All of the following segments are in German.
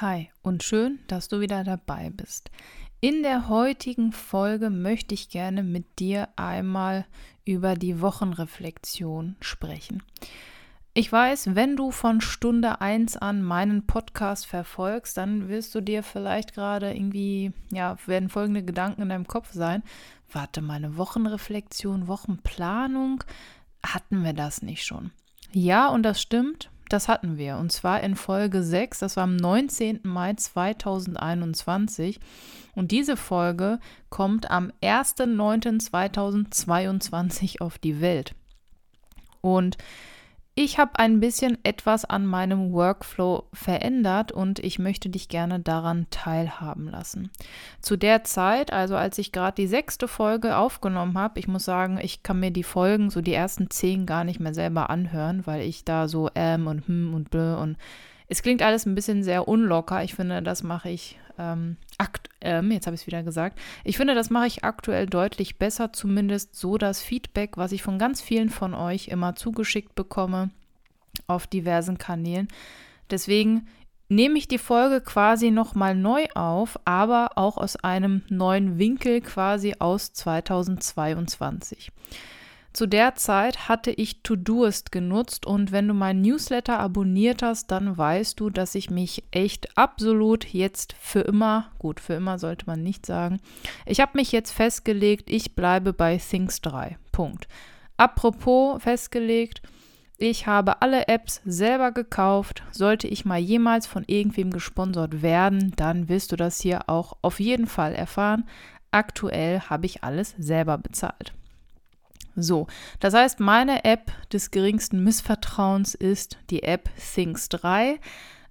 Hi und schön, dass du wieder dabei bist. In der heutigen Folge möchte ich gerne mit dir einmal über die Wochenreflexion sprechen. Ich weiß, wenn du von Stunde 1 an meinen Podcast verfolgst, dann wirst du dir vielleicht gerade irgendwie, ja, werden folgende Gedanken in deinem Kopf sein. Warte, meine Wochenreflexion, Wochenplanung, hatten wir das nicht schon? Ja, und das stimmt. Das hatten wir. Und zwar in Folge 6, das war am 19. Mai 2021. Und diese Folge kommt am 1.9.2022 auf die Welt. Und ich habe ein bisschen etwas an meinem Workflow verändert und ich möchte dich gerne daran teilhaben lassen. Zu der Zeit, also als ich gerade die sechste Folge aufgenommen habe, ich muss sagen, ich kann mir die Folgen, so die ersten zehn, gar nicht mehr selber anhören, weil ich da so ähm und hm und blö und es klingt alles ein bisschen sehr unlocker. Ich finde, das mache ich ähm, ähm, jetzt habe ich es wieder gesagt. Ich finde, das mache ich aktuell deutlich besser, zumindest so das Feedback, was ich von ganz vielen von euch immer zugeschickt bekomme auf diversen Kanälen. Deswegen nehme ich die Folge quasi nochmal neu auf, aber auch aus einem neuen Winkel quasi aus 2022. Zu der Zeit hatte ich Todoist genutzt und wenn du meinen Newsletter abonniert hast, dann weißt du, dass ich mich echt absolut jetzt für immer, gut, für immer sollte man nicht sagen, ich habe mich jetzt festgelegt, ich bleibe bei Things 3. Punkt. Apropos festgelegt, ich habe alle Apps selber gekauft. Sollte ich mal jemals von irgendwem gesponsert werden, dann wirst du das hier auch auf jeden Fall erfahren. Aktuell habe ich alles selber bezahlt. So, das heißt, meine App des geringsten Missvertrauens ist die App Things 3.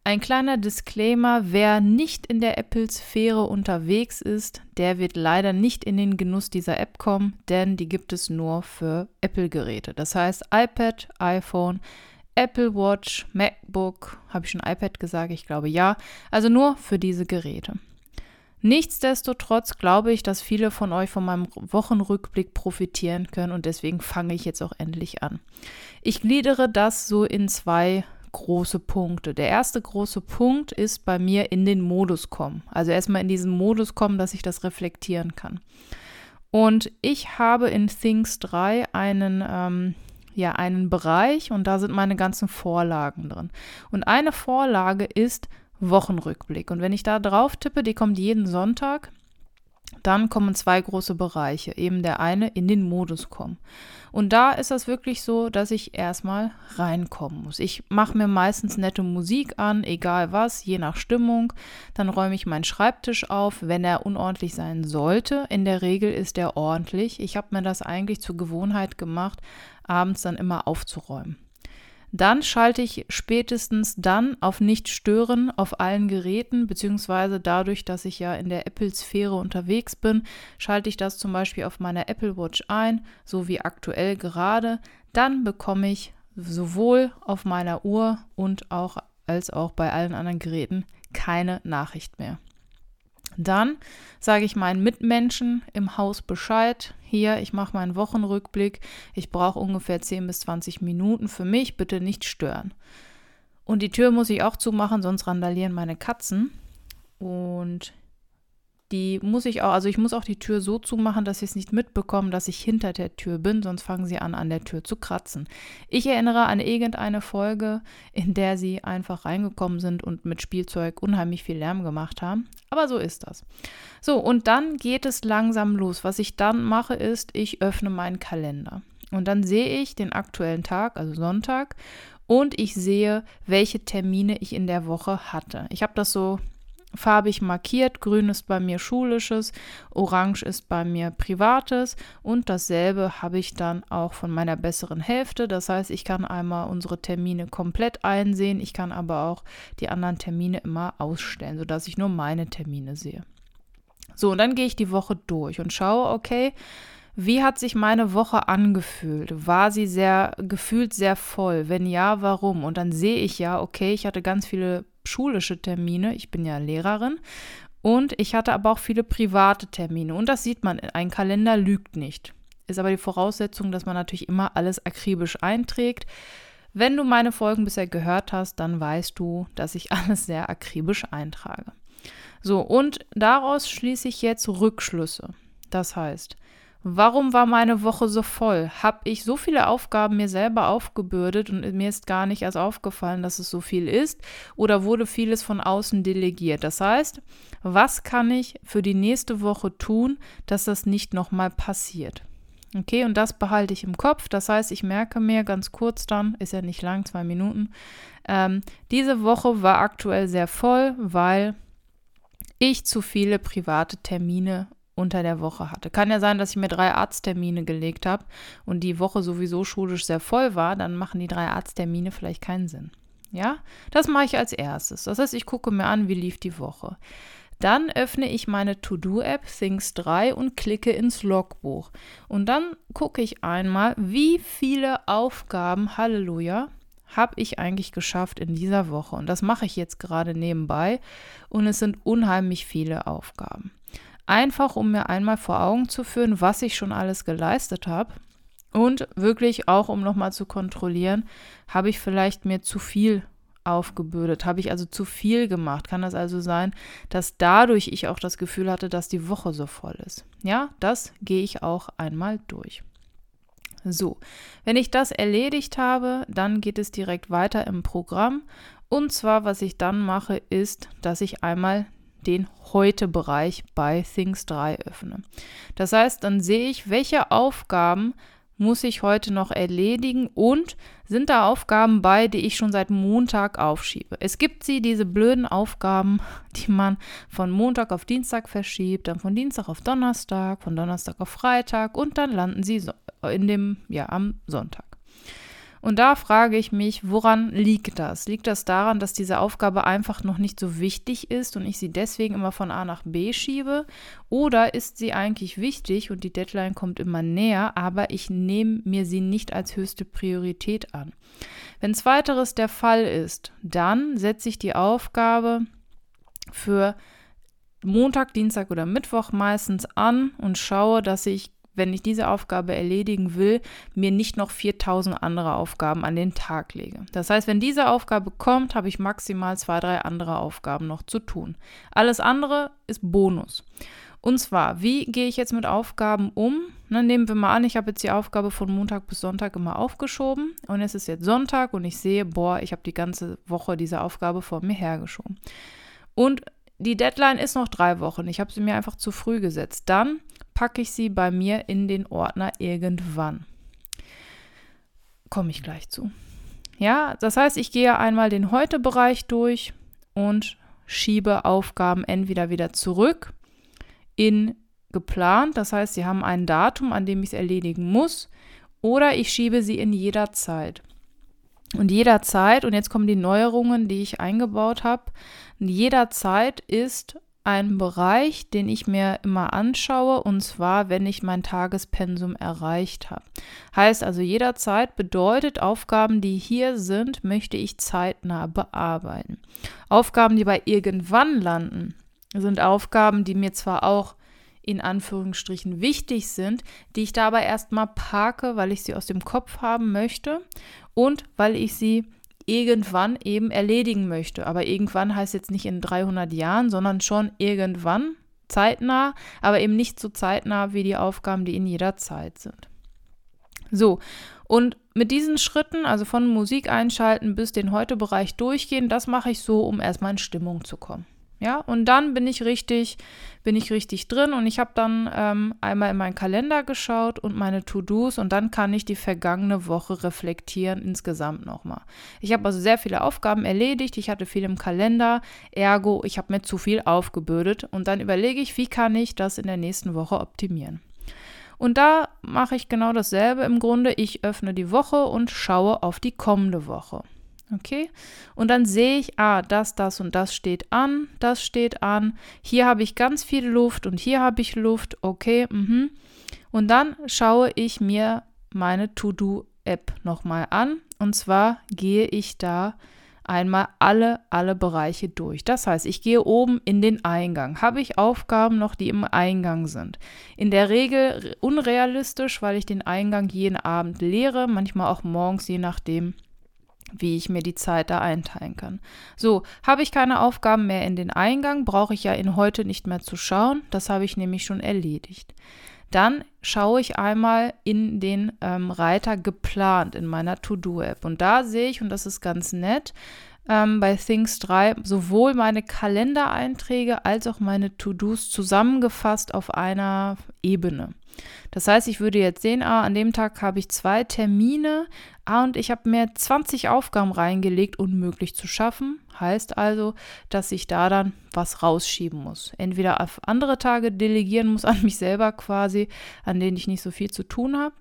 Ein kleiner Disclaimer, wer nicht in der Apple-Sphäre unterwegs ist, der wird leider nicht in den Genuss dieser App kommen, denn die gibt es nur für Apple-Geräte. Das heißt iPad, iPhone, Apple Watch, MacBook, habe ich schon iPad gesagt? Ich glaube ja. Also nur für diese Geräte. Nichtsdestotrotz glaube ich, dass viele von euch von meinem Wochenrückblick profitieren können und deswegen fange ich jetzt auch endlich an. Ich gliedere das so in zwei große Punkte. Der erste große Punkt ist bei mir in den Modus kommen. Also erstmal in diesen Modus kommen, dass ich das reflektieren kann. Und ich habe in Things 3 einen, ähm, ja, einen Bereich und da sind meine ganzen Vorlagen drin. Und eine Vorlage ist Wochenrückblick. Und wenn ich da drauf tippe, die kommt jeden Sonntag, dann kommen zwei große Bereiche. Eben der eine in den Modus kommen. Und da ist das wirklich so, dass ich erstmal reinkommen muss. Ich mache mir meistens nette Musik an, egal was, je nach Stimmung. Dann räume ich meinen Schreibtisch auf, wenn er unordentlich sein sollte. In der Regel ist er ordentlich. Ich habe mir das eigentlich zur Gewohnheit gemacht, abends dann immer aufzuräumen. Dann schalte ich spätestens dann auf Nicht stören auf allen Geräten, beziehungsweise dadurch, dass ich ja in der Apple-Sphäre unterwegs bin, schalte ich das zum Beispiel auf meiner Apple Watch ein, so wie aktuell gerade. Dann bekomme ich sowohl auf meiner Uhr und auch als auch bei allen anderen Geräten keine Nachricht mehr. Dann sage ich meinen Mitmenschen im Haus Bescheid. Hier, ich mache meinen Wochenrückblick. Ich brauche ungefähr 10 bis 20 Minuten für mich. Bitte nicht stören. Und die Tür muss ich auch zumachen, sonst randalieren meine Katzen. Und die muss ich auch, also ich muss auch die Tür so zumachen, dass sie es nicht mitbekommen, dass ich hinter der Tür bin, sonst fangen sie an, an der Tür zu kratzen. Ich erinnere an irgendeine Folge, in der sie einfach reingekommen sind und mit Spielzeug unheimlich viel Lärm gemacht haben. Aber so ist das. So, und dann geht es langsam los. Was ich dann mache, ist, ich öffne meinen Kalender. Und dann sehe ich den aktuellen Tag, also Sonntag, und ich sehe, welche Termine ich in der Woche hatte. Ich habe das so farbig markiert. Grün ist bei mir schulisches, orange ist bei mir privates und dasselbe habe ich dann auch von meiner besseren Hälfte. Das heißt, ich kann einmal unsere Termine komplett einsehen, ich kann aber auch die anderen Termine immer ausstellen, sodass ich nur meine Termine sehe. So, und dann gehe ich die Woche durch und schaue, okay, wie hat sich meine Woche angefühlt? War sie sehr gefühlt sehr voll? Wenn ja, warum? Und dann sehe ich ja, okay, ich hatte ganz viele schulische Termine. Ich bin ja Lehrerin. Und ich hatte aber auch viele private Termine. Und das sieht man, ein Kalender lügt nicht. Ist aber die Voraussetzung, dass man natürlich immer alles akribisch einträgt. Wenn du meine Folgen bisher gehört hast, dann weißt du, dass ich alles sehr akribisch eintrage. So, und daraus schließe ich jetzt Rückschlüsse. Das heißt, Warum war meine Woche so voll? Habe ich so viele Aufgaben mir selber aufgebürdet und mir ist gar nicht erst aufgefallen, dass es so viel ist? Oder wurde vieles von außen delegiert? Das heißt, was kann ich für die nächste Woche tun, dass das nicht nochmal passiert? Okay, und das behalte ich im Kopf. Das heißt, ich merke mir ganz kurz dann, ist ja nicht lang, zwei Minuten, ähm, diese Woche war aktuell sehr voll, weil ich zu viele private Termine unter der Woche hatte. Kann ja sein, dass ich mir drei Arzttermine gelegt habe und die Woche sowieso schulisch sehr voll war, dann machen die drei Arzttermine vielleicht keinen Sinn. Ja, das mache ich als erstes. Das heißt, ich gucke mir an, wie lief die Woche. Dann öffne ich meine To-Do-App Things 3 und klicke ins Logbuch. Und dann gucke ich einmal, wie viele Aufgaben, Halleluja, habe ich eigentlich geschafft in dieser Woche. Und das mache ich jetzt gerade nebenbei. Und es sind unheimlich viele Aufgaben. Einfach, um mir einmal vor Augen zu führen, was ich schon alles geleistet habe. Und wirklich auch, um nochmal zu kontrollieren, habe ich vielleicht mir zu viel aufgebürdet? Habe ich also zu viel gemacht? Kann das also sein, dass dadurch ich auch das Gefühl hatte, dass die Woche so voll ist? Ja, das gehe ich auch einmal durch. So, wenn ich das erledigt habe, dann geht es direkt weiter im Programm. Und zwar, was ich dann mache, ist, dass ich einmal den Heute-Bereich bei Things 3 öffne. Das heißt, dann sehe ich, welche Aufgaben muss ich heute noch erledigen und sind da Aufgaben bei, die ich schon seit Montag aufschiebe. Es gibt sie, diese blöden Aufgaben, die man von Montag auf Dienstag verschiebt, dann von Dienstag auf Donnerstag, von Donnerstag auf Freitag und dann landen sie in dem, ja, am Sonntag. Und da frage ich mich, woran liegt das? Liegt das daran, dass diese Aufgabe einfach noch nicht so wichtig ist und ich sie deswegen immer von A nach B schiebe? Oder ist sie eigentlich wichtig und die Deadline kommt immer näher, aber ich nehme mir sie nicht als höchste Priorität an? Wenn zweiteres der Fall ist, dann setze ich die Aufgabe für Montag, Dienstag oder Mittwoch meistens an und schaue, dass ich wenn ich diese Aufgabe erledigen will, mir nicht noch 4000 andere Aufgaben an den Tag lege. Das heißt, wenn diese Aufgabe kommt, habe ich maximal zwei, drei andere Aufgaben noch zu tun. Alles andere ist Bonus. Und zwar, wie gehe ich jetzt mit Aufgaben um? Na, nehmen wir mal an, ich habe jetzt die Aufgabe von Montag bis Sonntag immer aufgeschoben und es ist jetzt Sonntag und ich sehe, boah, ich habe die ganze Woche diese Aufgabe vor mir hergeschoben. Und die Deadline ist noch drei Wochen. Ich habe sie mir einfach zu früh gesetzt. Dann packe ich sie bei mir in den Ordner irgendwann. Komme ich gleich zu. Ja, das heißt, ich gehe einmal den Heute-Bereich durch und schiebe Aufgaben entweder wieder zurück in geplant, das heißt, sie haben ein Datum, an dem ich es erledigen muss, oder ich schiebe sie in jeder Zeit. Und jederzeit, und jetzt kommen die Neuerungen, die ich eingebaut habe, jederzeit ist ein Bereich, den ich mir immer anschaue, und zwar, wenn ich mein Tagespensum erreicht habe. Heißt also, jederzeit bedeutet, Aufgaben, die hier sind, möchte ich zeitnah bearbeiten. Aufgaben, die bei irgendwann landen, sind Aufgaben, die mir zwar auch in Anführungsstrichen wichtig sind, die ich dabei erstmal parke, weil ich sie aus dem Kopf haben möchte und weil ich sie irgendwann eben erledigen möchte. Aber irgendwann heißt jetzt nicht in 300 Jahren, sondern schon irgendwann, zeitnah, aber eben nicht so zeitnah wie die Aufgaben, die in jeder Zeit sind. So, und mit diesen Schritten, also von Musik einschalten bis den Heute-Bereich durchgehen, das mache ich so, um erstmal in Stimmung zu kommen. Ja, und dann bin ich richtig, bin ich richtig drin und ich habe dann ähm, einmal in meinen Kalender geschaut und meine To-Dos und dann kann ich die vergangene Woche reflektieren insgesamt nochmal. Ich habe also sehr viele Aufgaben erledigt, ich hatte viel im Kalender, ergo, ich habe mir zu viel aufgebürdet und dann überlege ich, wie kann ich das in der nächsten Woche optimieren. Und da mache ich genau dasselbe im Grunde. Ich öffne die Woche und schaue auf die kommende Woche. Okay? Und dann sehe ich, ah, das, das und das steht an, das steht an. Hier habe ich ganz viel Luft und hier habe ich Luft. Okay, mhm. Und dann schaue ich mir meine To-Do-App nochmal an. Und zwar gehe ich da einmal alle, alle Bereiche durch. Das heißt, ich gehe oben in den Eingang. Habe ich Aufgaben noch, die im Eingang sind? In der Regel unrealistisch, weil ich den Eingang jeden Abend leere, manchmal auch morgens, je nachdem, wie ich mir die Zeit da einteilen kann. So, habe ich keine Aufgaben mehr in den Eingang, brauche ich ja in heute nicht mehr zu schauen. Das habe ich nämlich schon erledigt. Dann schaue ich einmal in den ähm, Reiter geplant in meiner To-Do-App. Und da sehe ich, und das ist ganz nett, ähm, bei Things 3 sowohl meine Kalendereinträge als auch meine To-Dos zusammengefasst auf einer Ebene. Das heißt, ich würde jetzt sehen, ah, an dem Tag habe ich zwei Termine ah, und ich habe mir 20 Aufgaben reingelegt, unmöglich zu schaffen. Heißt also, dass ich da dann was rausschieben muss. Entweder auf andere Tage delegieren muss an mich selber quasi, an denen ich nicht so viel zu tun habe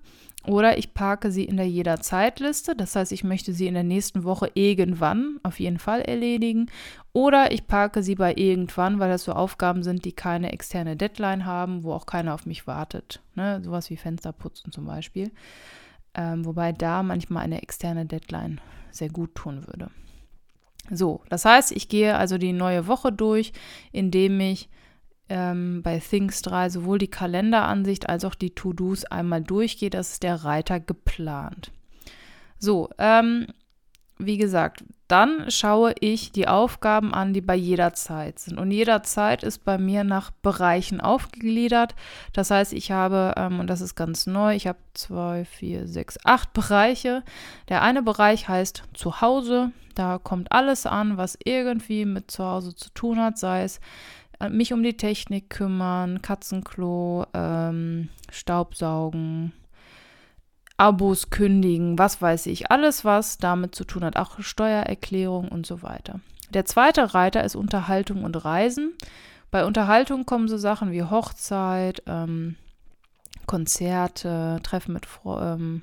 oder ich parke sie in der Jederzeitliste. Das heißt, ich möchte sie in der nächsten Woche irgendwann auf jeden Fall erledigen. Oder ich parke sie bei irgendwann, weil das so Aufgaben sind, die keine externe Deadline haben, wo auch keiner auf mich wartet. Ne? Sowas wie Fensterputzen zum Beispiel. Ähm, wobei da manchmal eine externe Deadline sehr gut tun würde. So, das heißt, ich gehe also die neue Woche durch, indem ich ähm, bei Things 3 sowohl die Kalenderansicht als auch die To-Dos einmal durchgeht. Das ist der Reiter geplant. So, ähm, wie gesagt, dann schaue ich die Aufgaben an, die bei jeder Zeit sind. Und jeder Zeit ist bei mir nach Bereichen aufgegliedert. Das heißt, ich habe, ähm, und das ist ganz neu, ich habe zwei, vier, sechs, acht Bereiche. Der eine Bereich heißt Zuhause. Da kommt alles an, was irgendwie mit Zuhause zu tun hat, sei es mich um die Technik kümmern, Katzenklo, ähm, Staubsaugen, Abos kündigen, was weiß ich, alles, was damit zu tun hat, auch Steuererklärung und so weiter. Der zweite Reiter ist Unterhaltung und Reisen. Bei Unterhaltung kommen so Sachen wie Hochzeit, ähm, Konzerte, Treffen mit Freunden. Ähm,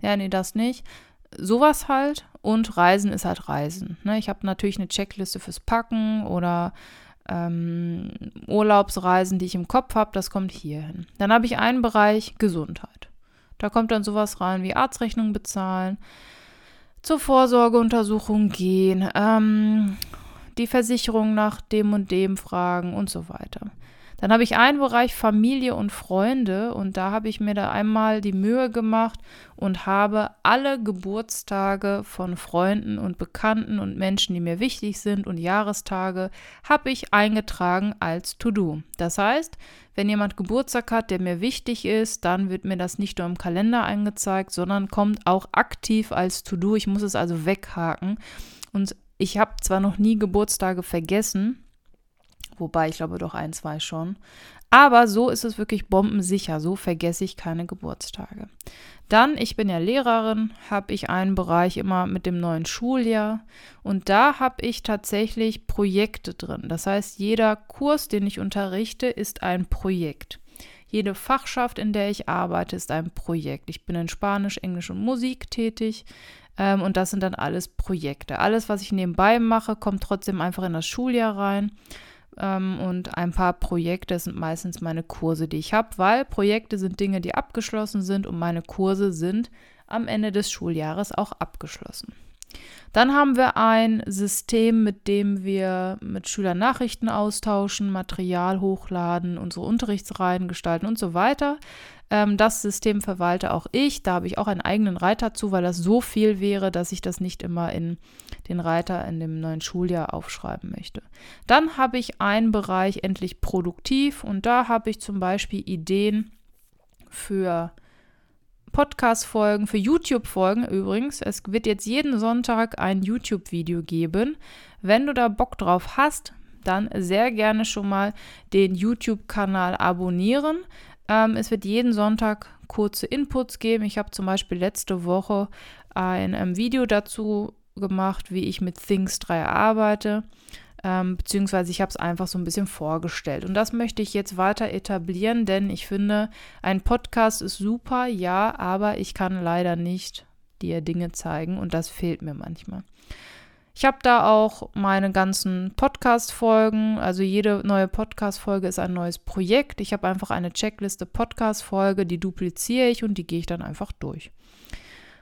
ja, nee, das nicht. Sowas halt. Und Reisen ist halt Reisen. Ne? Ich habe natürlich eine Checkliste fürs Packen oder ähm, Urlaubsreisen, die ich im Kopf habe, das kommt hier hin. Dann habe ich einen Bereich Gesundheit. Da kommt dann sowas rein wie Arztrechnung bezahlen, zur Vorsorgeuntersuchung gehen, ähm, die Versicherung nach dem und dem fragen und so weiter. Dann habe ich einen Bereich Familie und Freunde und da habe ich mir da einmal die Mühe gemacht und habe alle Geburtstage von Freunden und Bekannten und Menschen, die mir wichtig sind und Jahrestage, habe ich eingetragen als To-Do. Das heißt, wenn jemand Geburtstag hat, der mir wichtig ist, dann wird mir das nicht nur im Kalender angezeigt, sondern kommt auch aktiv als To-Do. Ich muss es also weghaken. Und ich habe zwar noch nie Geburtstage vergessen, wobei ich glaube doch ein, zwei schon. Aber so ist es wirklich bombensicher, so vergesse ich keine Geburtstage. Dann, ich bin ja Lehrerin, habe ich einen Bereich immer mit dem neuen Schuljahr und da habe ich tatsächlich Projekte drin. Das heißt, jeder Kurs, den ich unterrichte, ist ein Projekt. Jede Fachschaft, in der ich arbeite, ist ein Projekt. Ich bin in Spanisch, Englisch und Musik tätig ähm, und das sind dann alles Projekte. Alles, was ich nebenbei mache, kommt trotzdem einfach in das Schuljahr rein ähm, und ein paar Projekte sind meistens meine Kurse, die ich habe, weil Projekte sind Dinge, die abgeschlossen sind und meine Kurse sind am Ende des Schuljahres auch abgeschlossen. Dann haben wir ein System, mit dem wir mit Schülern Nachrichten austauschen, Material hochladen, unsere Unterrichtsreihen gestalten und so weiter. Ähm, das System verwalte auch ich. Da habe ich auch einen eigenen Reiter zu, weil das so viel wäre, dass ich das nicht immer in den Reiter in dem neuen Schuljahr aufschreiben möchte. Dann habe ich einen Bereich endlich produktiv und da habe ich zum Beispiel Ideen für Podcast-Folgen, für YouTube-Folgen übrigens. Es wird jetzt jeden Sonntag ein YouTube-Video geben. Wenn du da Bock drauf hast, dann sehr gerne schon mal den YouTube-Kanal abonnieren. Ähm, es wird jeden Sonntag kurze Inputs geben. Ich habe zum Beispiel letzte Woche ein ähm, Video dazu gemacht, wie ich mit Things 3 arbeite. Ähm, beziehungsweise ich habe es einfach so ein bisschen vorgestellt. Und das möchte ich jetzt weiter etablieren, denn ich finde, ein Podcast ist super, ja, aber ich kann leider nicht dir Dinge zeigen und das fehlt mir manchmal. Ich habe da auch meine ganzen Podcast-Folgen. Also jede neue Podcast-Folge ist ein neues Projekt. Ich habe einfach eine Checkliste Podcast-Folge, die dupliziere ich und die gehe ich dann einfach durch.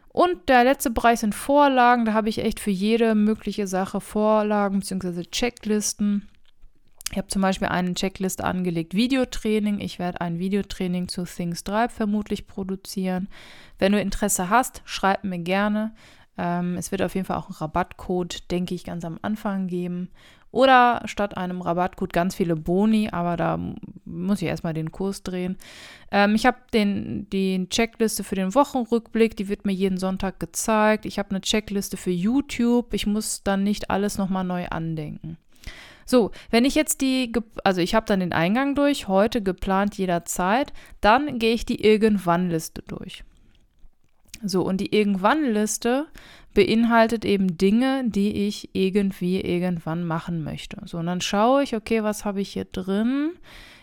Und der letzte Bereich sind Vorlagen. Da habe ich echt für jede mögliche Sache Vorlagen bzw. Checklisten. Ich habe zum Beispiel eine Checkliste angelegt, Videotraining. Ich werde ein Videotraining zu Things Drive vermutlich produzieren. Wenn du Interesse hast, schreib mir gerne. Ähm, es wird auf jeden Fall auch einen Rabattcode, denke ich, ganz am Anfang geben. Oder statt einem Rabattcode ganz viele Boni, aber da muss ich erstmal den Kurs drehen. Ähm, ich habe den, die Checkliste für den Wochenrückblick, die wird mir jeden Sonntag gezeigt. Ich habe eine Checkliste für YouTube. Ich muss dann nicht alles nochmal neu andenken. So, wenn ich jetzt die, also ich habe dann den Eingang durch, heute geplant jederzeit, dann gehe ich die Irgendwann-Liste durch. So, und die Irgendwann-Liste beinhaltet eben Dinge, die ich irgendwie irgendwann machen möchte. So, und dann schaue ich, okay, was habe ich hier drin?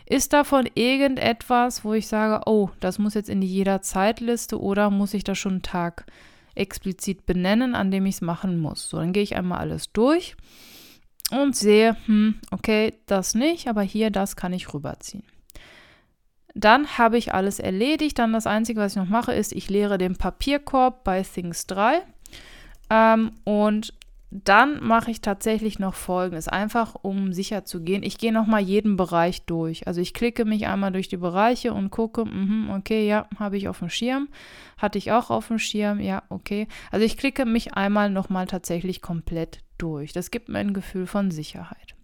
Ist davon irgendetwas, wo ich sage, oh, das muss jetzt in die Jederzeitliste oder muss ich da schon einen Tag explizit benennen, an dem ich es machen muss? So, dann gehe ich einmal alles durch und sehe, hm, okay, das nicht, aber hier, das kann ich rüberziehen. Dann habe ich alles erledigt. Dann das Einzige, was ich noch mache, ist, ich leere den Papierkorb bei Things 3. Ähm, und dann mache ich tatsächlich noch Folgendes, einfach um sicher zu gehen. Ich gehe nochmal jeden Bereich durch. Also ich klicke mich einmal durch die Bereiche und gucke, mh, okay, ja, habe ich auf dem Schirm. Hatte ich auch auf dem Schirm, ja, okay. Also ich klicke mich einmal nochmal tatsächlich komplett durch. Das gibt mir ein Gefühl von Sicherheit.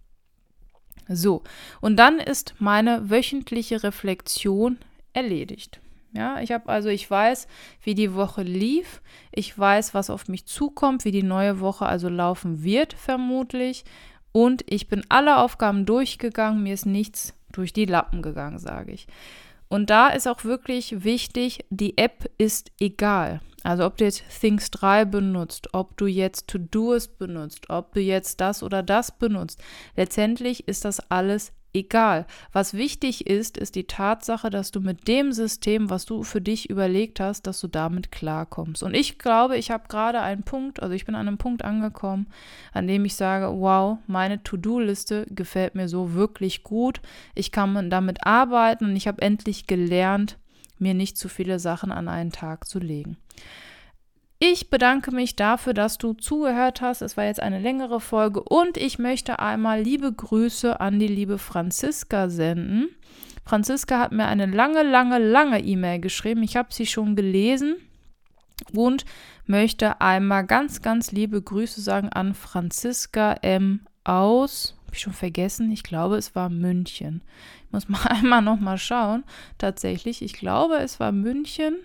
So, und dann ist meine wöchentliche Reflexion erledigt. Ja, ich habe also, ich weiß, wie die Woche lief. Ich weiß, was auf mich zukommt, wie die neue Woche also laufen wird, vermutlich. Und ich bin alle Aufgaben durchgegangen. Mir ist nichts durch die Lappen gegangen, sage ich. Und da ist auch wirklich wichtig, die App ist egal. Also ob du jetzt Things 3 benutzt, ob du jetzt To-Doist benutzt, ob du jetzt das oder das benutzt. Letztendlich ist das alles egal. Was wichtig ist, ist die Tatsache, dass du mit dem System, was du für dich überlegt hast, dass du damit klarkommst. Und ich glaube, ich habe gerade einen Punkt, also ich bin an einem Punkt angekommen, an dem ich sage, wow, meine To-Do-Liste gefällt mir so wirklich gut. Ich kann damit arbeiten und ich habe endlich gelernt, mir nicht zu viele Sachen an einen Tag zu legen. Ich bedanke mich dafür, dass du zugehört hast. Es war jetzt eine längere Folge und ich möchte einmal liebe Grüße an die liebe Franziska senden. Franziska hat mir eine lange, lange, lange E-Mail geschrieben. Ich habe sie schon gelesen und möchte einmal ganz, ganz liebe Grüße sagen an Franziska M. aus, habe ich schon vergessen, ich glaube, es war München. Ich muss mal einmal nochmal schauen. Tatsächlich, ich glaube, es war München.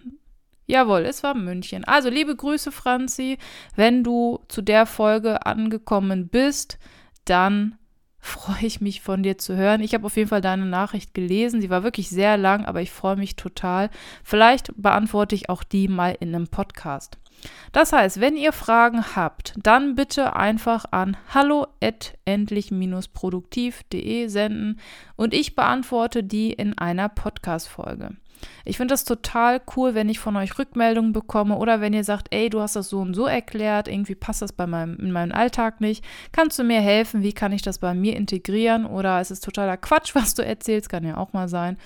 Jawohl, es war München. Also liebe Grüße, Franzi. Wenn du zu der Folge angekommen bist, dann freue ich mich von dir zu hören. Ich habe auf jeden Fall deine Nachricht gelesen. Sie war wirklich sehr lang, aber ich freue mich total. Vielleicht beantworte ich auch die mal in einem Podcast. Das heißt, wenn ihr Fragen habt, dann bitte einfach an hallo@endlich-produktiv.de senden und ich beantworte die in einer Podcast Folge. Ich finde das total cool, wenn ich von euch Rückmeldungen bekomme oder wenn ihr sagt, ey, du hast das so und so erklärt, irgendwie passt das bei meinem, in meinem Alltag nicht. Kannst du mir helfen? Wie kann ich das bei mir integrieren? Oder es ist totaler Quatsch, was du erzählst, kann ja auch mal sein.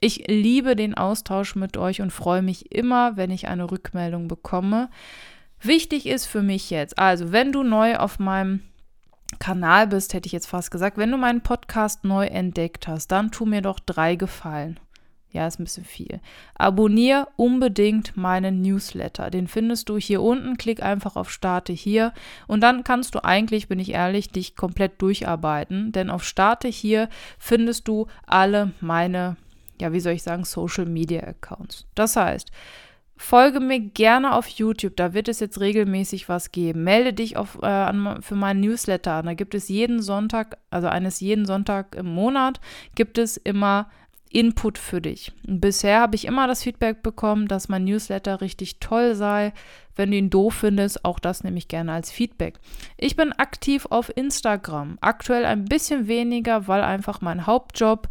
Ich liebe den Austausch mit euch und freue mich immer, wenn ich eine Rückmeldung bekomme. Wichtig ist für mich jetzt, also wenn du neu auf meinem Kanal bist, hätte ich jetzt fast gesagt, wenn du meinen Podcast neu entdeckt hast, dann tu mir doch drei Gefallen. Ja, ist ein bisschen viel. Abonnier unbedingt meinen Newsletter. Den findest du hier unten. Klick einfach auf Starte hier. Und dann kannst du eigentlich, bin ich ehrlich, dich komplett durcharbeiten. Denn auf Starte hier findest du alle meine, ja, wie soll ich sagen, Social Media Accounts. Das heißt, Folge mir gerne auf YouTube, da wird es jetzt regelmäßig was geben. Melde dich auf, äh, an, für meinen Newsletter an. Da gibt es jeden Sonntag, also eines jeden Sonntag im Monat, gibt es immer Input für dich. Bisher habe ich immer das Feedback bekommen, dass mein Newsletter richtig toll sei. Wenn du ihn doof findest, auch das nehme ich gerne als Feedback. Ich bin aktiv auf Instagram. Aktuell ein bisschen weniger, weil einfach mein Hauptjob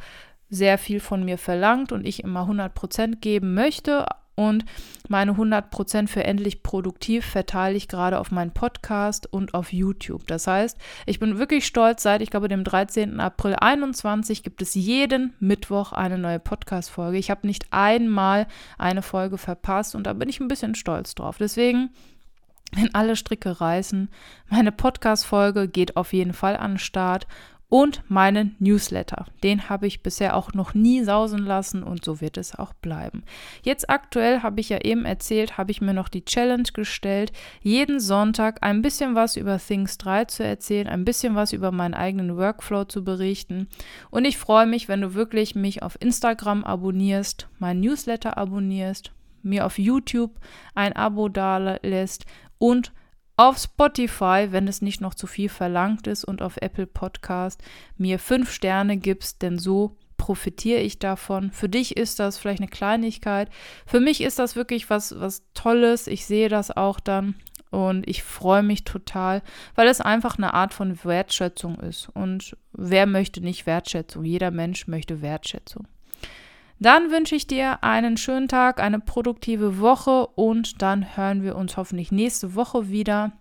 sehr viel von mir verlangt und ich immer 100% geben möchte und meine 100% für endlich produktiv verteile ich gerade auf meinen Podcast und auf YouTube. Das heißt, ich bin wirklich stolz, seit ich glaube dem 13. April 21 gibt es jeden Mittwoch eine neue Podcast-Folge. Ich habe nicht einmal eine Folge verpasst und da bin ich ein bisschen stolz drauf. Deswegen wenn alle Stricke reißen. Meine Podcast-Folge geht auf jeden Fall an den Start und meinen Newsletter. Den habe ich bisher auch noch nie sausen lassen und so wird es auch bleiben. Jetzt aktuell habe ich ja eben erzählt, habe ich mir noch die Challenge gestellt, jeden Sonntag ein bisschen was über Things 3 zu erzählen, ein bisschen was über meinen eigenen Workflow zu berichten. Und ich freue mich, wenn du wirklich mich auf Instagram abonnierst, meinen Newsletter abonnierst, mir auf YouTube ein Abo da lässt und auf Spotify, wenn es nicht noch zu viel verlangt ist, und auf Apple Podcast mir fünf Sterne gibst, denn so profitiere ich davon. Für dich ist das vielleicht eine Kleinigkeit. Für mich ist das wirklich was, was Tolles. Ich sehe das auch dann und ich freue mich total, weil es einfach eine Art von Wertschätzung ist. Und wer möchte nicht Wertschätzung? Jeder Mensch möchte Wertschätzung. Dann wünsche ich dir einen schönen Tag, eine produktive Woche und dann hören wir uns hoffentlich nächste Woche wieder.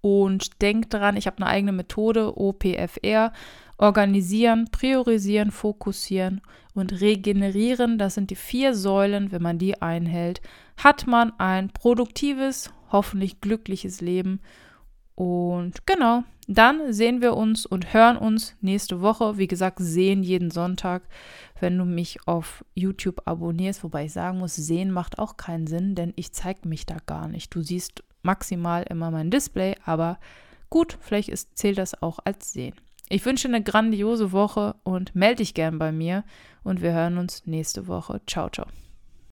Und denk dran, ich habe eine eigene Methode, OPFR. Organisieren, priorisieren, fokussieren und regenerieren. Das sind die vier Säulen. Wenn man die einhält, hat man ein produktives, hoffentlich glückliches Leben. Und genau, dann sehen wir uns und hören uns nächste Woche. Wie gesagt, sehen jeden Sonntag, wenn du mich auf YouTube abonnierst. Wobei ich sagen muss, sehen macht auch keinen Sinn, denn ich zeige mich da gar nicht. Du siehst maximal immer mein Display, aber gut, vielleicht ist, zählt das auch als sehen. Ich wünsche eine grandiose Woche und melde dich gern bei mir und wir hören uns nächste Woche. Ciao, ciao.